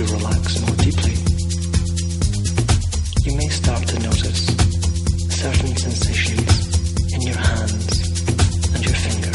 you relax more deeply, you may start to notice certain sensations in your hands and your fingers.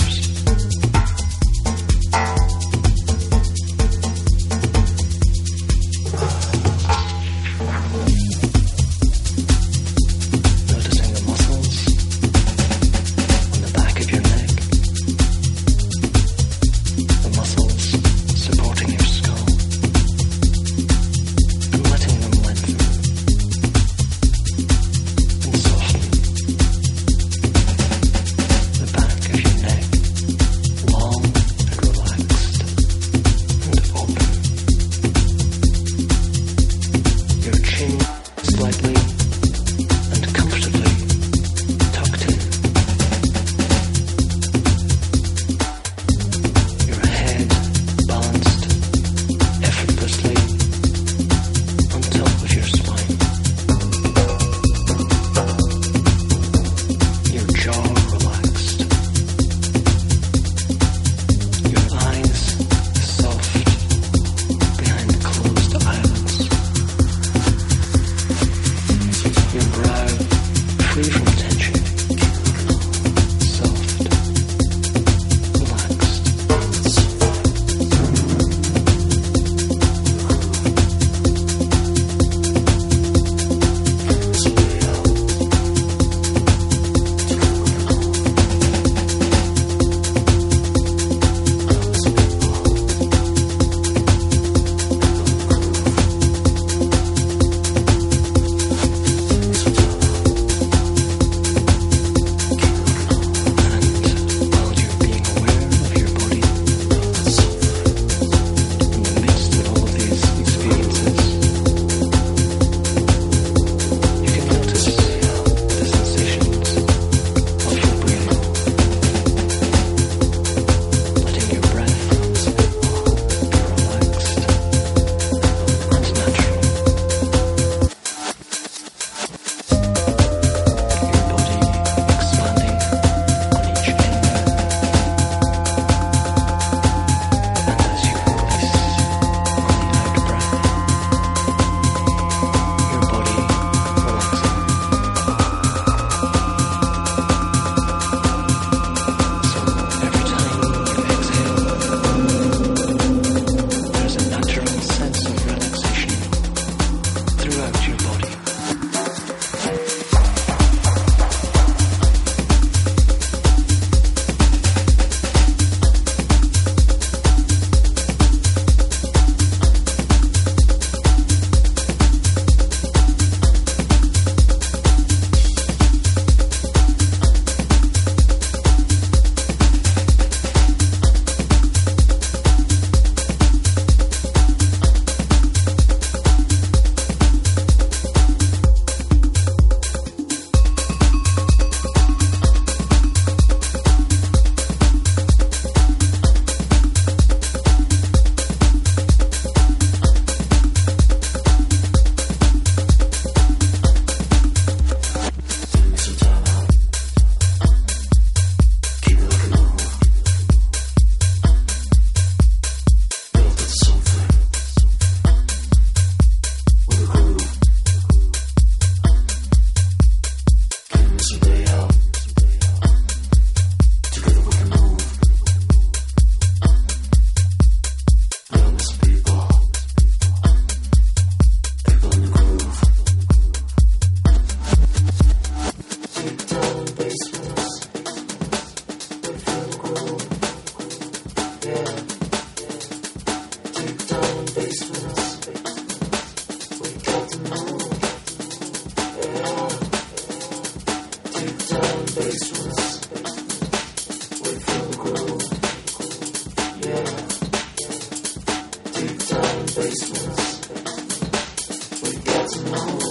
Oh.